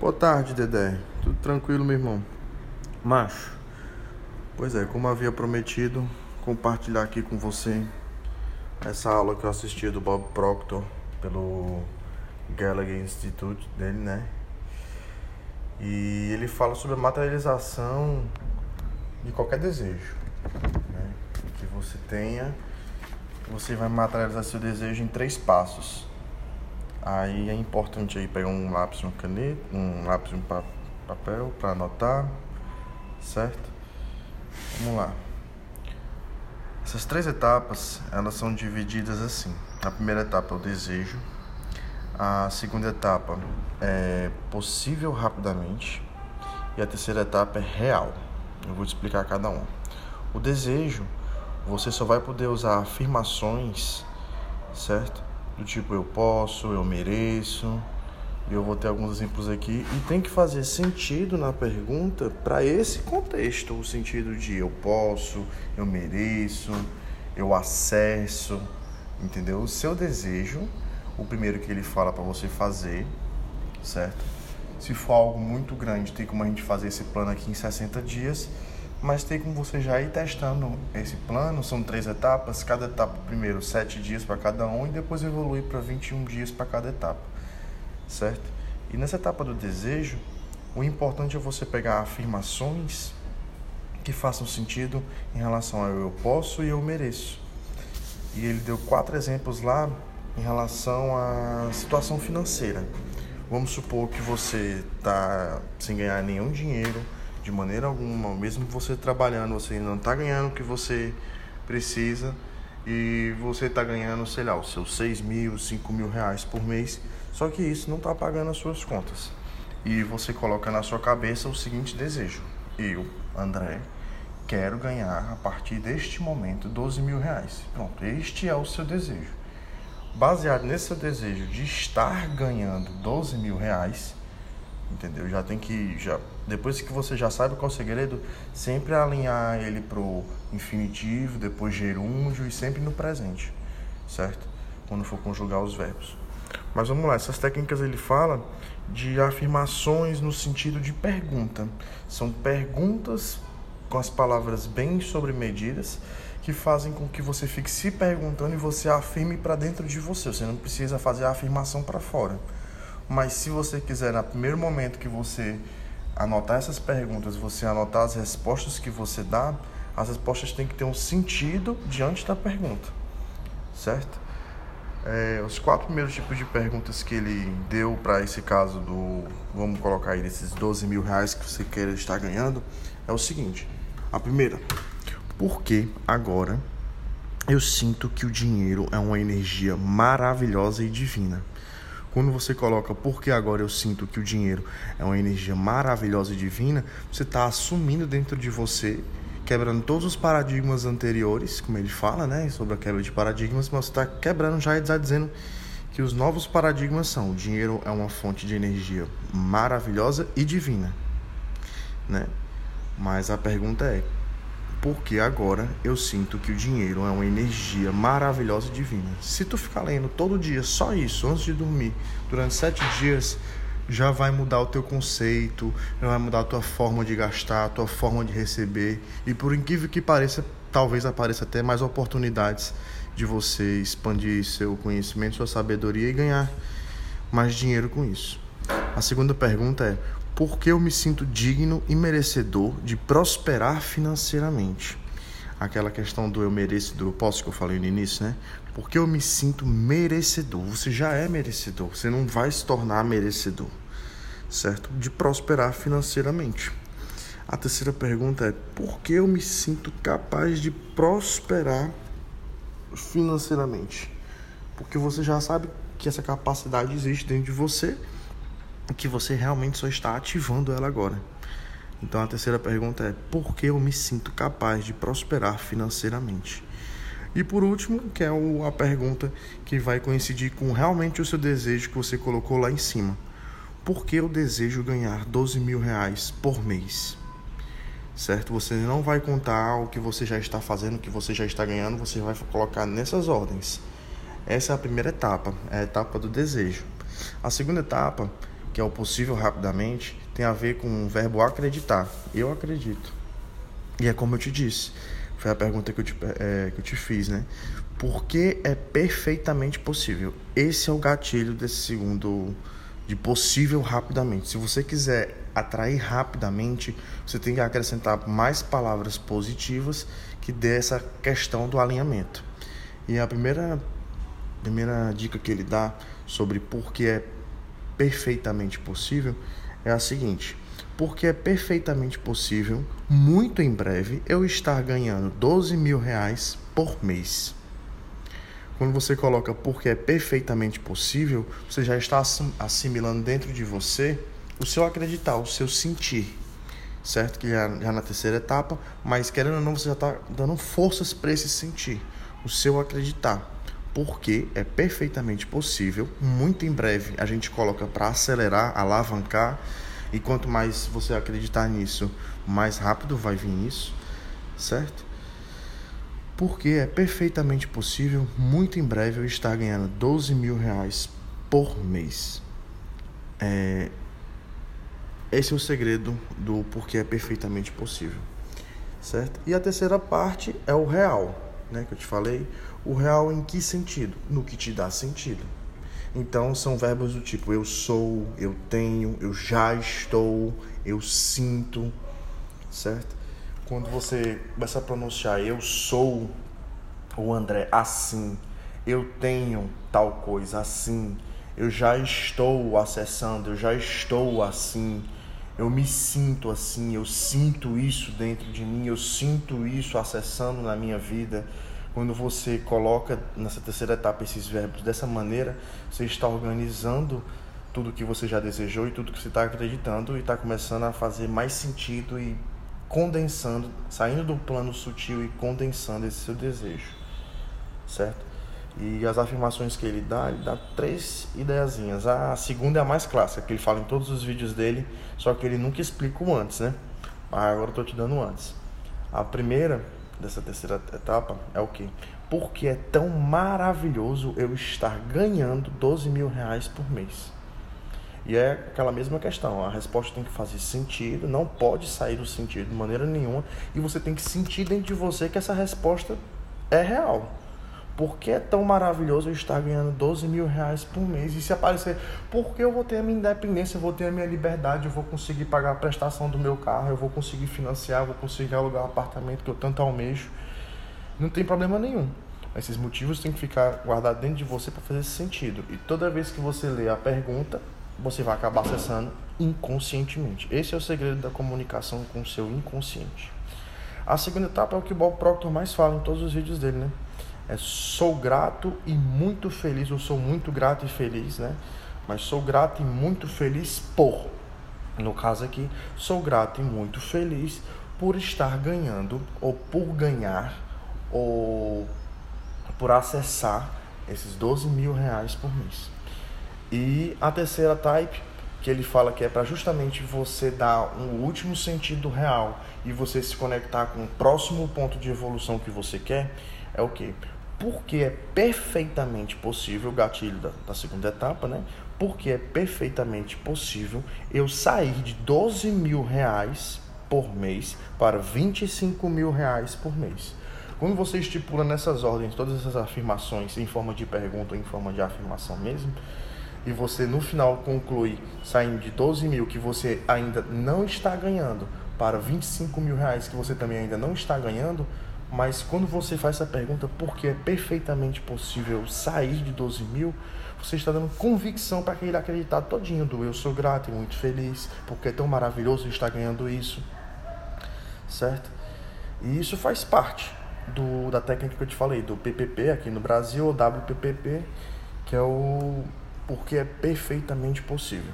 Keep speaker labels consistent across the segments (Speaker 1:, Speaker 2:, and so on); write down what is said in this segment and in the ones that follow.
Speaker 1: Boa tarde, Dedé. Tudo tranquilo, meu irmão? Macho. Pois é, como havia prometido, compartilhar aqui com você essa aula que eu assisti do Bob Proctor pelo Gallagher Institute dele, né? E ele fala sobre a materialização de qualquer desejo, né? Que você tenha, você vai materializar seu desejo em três passos. Aí é importante aí pegar um lápis, uma caneta, um lápis um papel para anotar, certo? Vamos lá. Essas três etapas, elas são divididas assim. A primeira etapa é o desejo. A segunda etapa é possível rapidamente. E a terceira etapa é real. Eu vou te explicar cada uma. O desejo, você só vai poder usar afirmações, certo? Do tipo eu posso, eu mereço. Eu vou ter alguns exemplos aqui e tem que fazer sentido na pergunta para esse contexto, o sentido de eu posso, eu mereço, eu acesso, entendeu? O seu desejo, o primeiro que ele fala para você fazer, certo? Se for algo muito grande, tem como a gente fazer esse plano aqui em 60 dias mas tem como você já ir testando esse plano. São três etapas, cada etapa, primeiro, sete dias para cada um e depois evoluir para 21 dias para cada etapa, certo? E nessa etapa do desejo, o importante é você pegar afirmações que façam sentido em relação ao eu posso e eu mereço. E ele deu quatro exemplos lá em relação à situação financeira. Vamos supor que você está sem ganhar nenhum dinheiro de maneira alguma, mesmo você trabalhando, você não está ganhando o que você precisa e você está ganhando, sei lá, os seus 6 mil, 5 mil reais por mês, só que isso não está pagando as suas contas. E você coloca na sua cabeça o seguinte desejo: eu, André, quero ganhar a partir deste momento 12 mil reais. Pronto, este é o seu desejo. Baseado nesse seu desejo de estar ganhando 12 mil reais, entendeu? Já tem que já depois que você já sabe qual é o segredo, sempre alinhar ele pro infinitivo, depois gerúndio e sempre no presente, certo? Quando for conjugar os verbos. Mas vamos lá, essas técnicas ele fala de afirmações no sentido de pergunta. São perguntas com as palavras bem sobremedidas que fazem com que você fique se perguntando e você afirme para dentro de você. Você não precisa fazer a afirmação para fora. Mas se você quiser, no primeiro momento que você anotar essas perguntas, você anotar as respostas que você dá, as respostas têm que ter um sentido diante da pergunta, certo? É, os quatro primeiros tipos de perguntas que ele deu para esse caso do, vamos colocar aí, desses 12 mil reais que você queira estar ganhando, é o seguinte: a primeira, por que agora eu sinto que o dinheiro é uma energia maravilhosa e divina? Quando você coloca porque agora eu sinto que o dinheiro é uma energia maravilhosa e divina, você está assumindo dentro de você, quebrando todos os paradigmas anteriores, como ele fala, né, sobre a quebra de paradigmas, mas você está quebrando já e está dizendo que os novos paradigmas são: o dinheiro é uma fonte de energia maravilhosa e divina, né? Mas a pergunta é: porque agora eu sinto que o dinheiro é uma energia maravilhosa e divina. Se tu ficar lendo todo dia só isso antes de dormir, durante sete dias, já vai mudar o teu conceito, já vai mudar a tua forma de gastar, a tua forma de receber. E por incrível que pareça, talvez apareça até mais oportunidades de você expandir seu conhecimento, sua sabedoria e ganhar mais dinheiro com isso. A segunda pergunta é: porque eu me sinto digno e merecedor de prosperar financeiramente. Aquela questão do eu mereço, do eu posso que eu falei no início, né? Porque eu me sinto merecedor. Você já é merecedor, você não vai se tornar merecedor, certo? De prosperar financeiramente. A terceira pergunta é: por que eu me sinto capaz de prosperar financeiramente? Porque você já sabe que essa capacidade existe dentro de você que você realmente só está ativando ela agora. Então a terceira pergunta é: por que eu me sinto capaz de prosperar financeiramente? E por último, que é a pergunta que vai coincidir com realmente o seu desejo que você colocou lá em cima. Por que eu desejo ganhar 12 mil reais por mês? Certo? Você não vai contar o que você já está fazendo, o que você já está ganhando, você vai colocar nessas ordens. Essa é a primeira etapa, é a etapa do desejo. A segunda etapa que é o possível rapidamente, tem a ver com o verbo acreditar. Eu acredito. E é como eu te disse, foi a pergunta que eu te, é, que eu te fiz, né? Porque é perfeitamente possível. Esse é o gatilho desse segundo de possível rapidamente. Se você quiser atrair rapidamente, você tem que acrescentar mais palavras positivas que dê essa questão do alinhamento. E a primeira primeira dica que ele dá sobre por que é perfeitamente possível é a seguinte: porque é perfeitamente possível, muito em breve, eu estar ganhando 12 mil reais por mês. Quando você coloca porque é perfeitamente possível, você já está assimilando dentro de você o seu acreditar, o seu sentir. Certo? Que já, já na terceira etapa, mas querendo ou não, você já está dando forças para esse sentir, o seu acreditar. Porque é perfeitamente possível, muito em breve a gente coloca para acelerar, alavancar, e quanto mais você acreditar nisso, mais rápido vai vir isso, certo? porque é perfeitamente possível, muito em breve, eu estar ganhando 12 mil reais por mês. É... Esse é o segredo do porquê é perfeitamente possível, certo? E a terceira parte é o real, né? Que eu te falei. O real em que sentido? No que te dá sentido. Então são verbos do tipo eu sou, eu tenho, eu já estou, eu sinto, certo? quando você começa a pronunciar eu sou o André assim, eu tenho tal coisa assim, eu já estou acessando, eu já estou assim, eu me sinto assim, eu sinto isso dentro de mim, eu sinto isso acessando na minha vida. Quando você coloca nessa terceira etapa esses verbos dessa maneira, você está organizando tudo que você já desejou e tudo que você está acreditando e está começando a fazer mais sentido e condensando, saindo do plano sutil e condensando esse seu desejo, certo? E as afirmações que ele dá, ele dá três ideiazinhas. A segunda é a mais clássica, que ele fala em todos os vídeos dele, só que ele nunca explica o antes, né? Mas agora eu tô te dando antes. A primeira dessa terceira etapa é o que? Porque é tão maravilhoso eu estar ganhando 12 mil reais por mês. E é aquela mesma questão, a resposta tem que fazer sentido, não pode sair do sentido de maneira nenhuma, e você tem que sentir dentro de você que essa resposta é real. Porque é tão maravilhoso eu estar ganhando 12 mil reais por mês? E se aparecer, porque eu vou ter a minha independência, eu vou ter a minha liberdade, eu vou conseguir pagar a prestação do meu carro, eu vou conseguir financiar, eu vou conseguir alugar o apartamento que eu tanto almejo. Não tem problema nenhum. Esses motivos têm que ficar guardados dentro de você para fazer sentido. E toda vez que você lê a pergunta, você vai acabar acessando inconscientemente. Esse é o segredo da comunicação com o seu inconsciente. A segunda etapa é o que o Bob Proctor mais fala em todos os vídeos dele, né? É sou grato e muito feliz, ou sou muito grato e feliz, né? Mas sou grato e muito feliz por. No caso aqui, sou grato e muito feliz por estar ganhando, ou por ganhar, ou por acessar esses 12 mil reais por mês. E a terceira type, que ele fala que é para justamente você dar um último sentido real e você se conectar com o próximo ponto de evolução que você quer, é o que? Porque é perfeitamente possível, gatilho da, da segunda etapa, né? Porque é perfeitamente possível eu sair de 12 mil reais por mês para 25 mil reais por mês. Quando você estipula nessas ordens todas essas afirmações em forma de pergunta ou em forma de afirmação mesmo, e você no final conclui saindo de 12 mil que você ainda não está ganhando para 25 mil reais que você também ainda não está ganhando, mas quando você faz essa pergunta, porque é perfeitamente possível sair de 12 mil, você está dando convicção para aquele acreditar todinho do eu sou grato e muito feliz, porque é tão maravilhoso estar ganhando isso, certo? E isso faz parte do, da técnica que eu te falei, do PPP aqui no Brasil, ou WPPP, que é o porque é perfeitamente possível.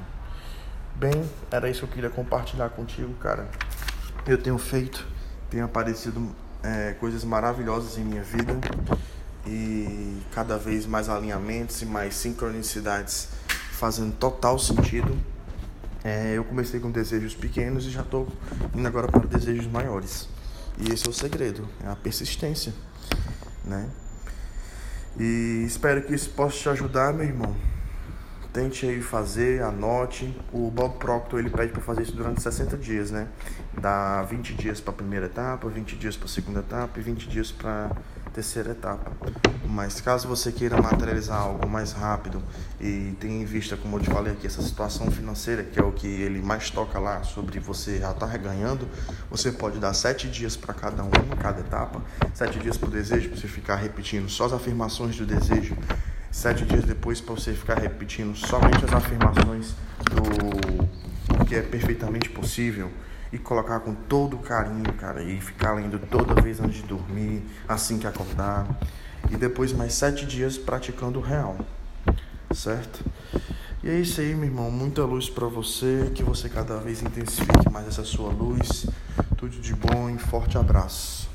Speaker 1: Bem, era isso que eu queria compartilhar contigo, cara. Eu tenho feito, tenho aparecido é, coisas maravilhosas em minha vida e cada vez mais alinhamentos e mais sincronicidades fazendo total sentido. É, eu comecei com desejos pequenos e já estou indo agora para desejos maiores. E esse é o segredo, é a persistência, né? E espero que isso possa te ajudar, meu irmão Tente aí fazer, anote. O Bob Proctor ele pede para fazer isso durante 60 dias, né? Dá 20 dias para a primeira etapa, 20 dias para a segunda etapa e 20 dias para a terceira etapa. Mas caso você queira materializar algo mais rápido e tenha em vista, como eu te falei aqui, essa situação financeira, que é o que ele mais toca lá sobre você já estar tá ganhando, você pode dar 7 dias para cada um, cada etapa, 7 dias para o desejo, para você ficar repetindo só as afirmações do desejo sete dias depois para você ficar repetindo somente as afirmações do que é perfeitamente possível e colocar com todo carinho, cara, e ficar lendo toda vez antes de dormir, assim que acordar, e depois mais sete dias praticando o real, certo? E é isso aí, meu irmão. Muita luz para você, que você cada vez intensifique mais essa sua luz. Tudo de bom e forte abraço.